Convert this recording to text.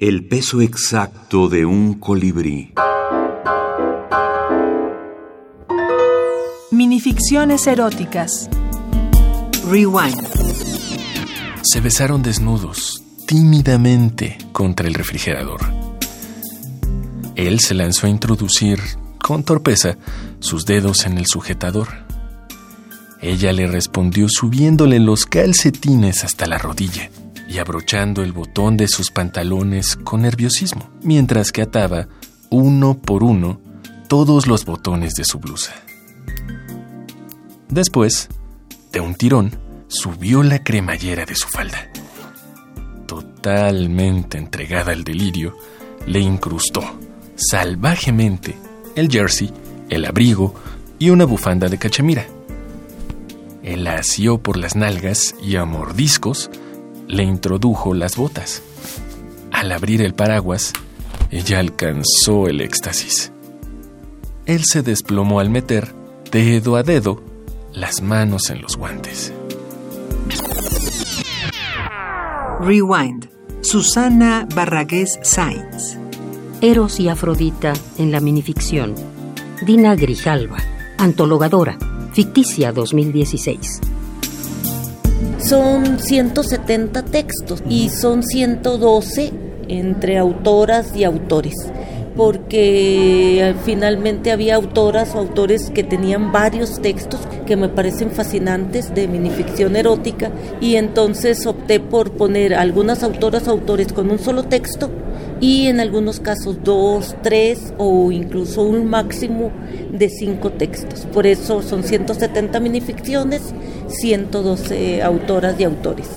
El peso exacto de un colibrí. Minificciones eróticas. Rewind. Se besaron desnudos, tímidamente, contra el refrigerador. Él se lanzó a introducir, con torpeza, sus dedos en el sujetador. Ella le respondió subiéndole los calcetines hasta la rodilla y abrochando el botón de sus pantalones con nerviosismo, mientras que ataba, uno por uno, todos los botones de su blusa. Después, de un tirón, subió la cremallera de su falda. Totalmente entregada al delirio, le incrustó, salvajemente, el jersey, el abrigo y una bufanda de cachemira. Él la asió por las nalgas y a mordiscos le introdujo las botas. Al abrir el paraguas, ella alcanzó el éxtasis. Él se desplomó al meter, dedo a dedo, las manos en los guantes. Rewind. Susana Barragués Sainz. Eros y Afrodita en la minificción. Dina Grijalva, antologadora, ficticia 2016. Son 170 textos y son 112 entre autoras y autores porque finalmente había autoras o autores que tenían varios textos que me parecen fascinantes de minificción erótica y entonces opté por poner algunas autoras o autores con un solo texto y en algunos casos dos, tres o incluso un máximo de cinco textos. Por eso son 170 minificciones, 112 autoras y autores.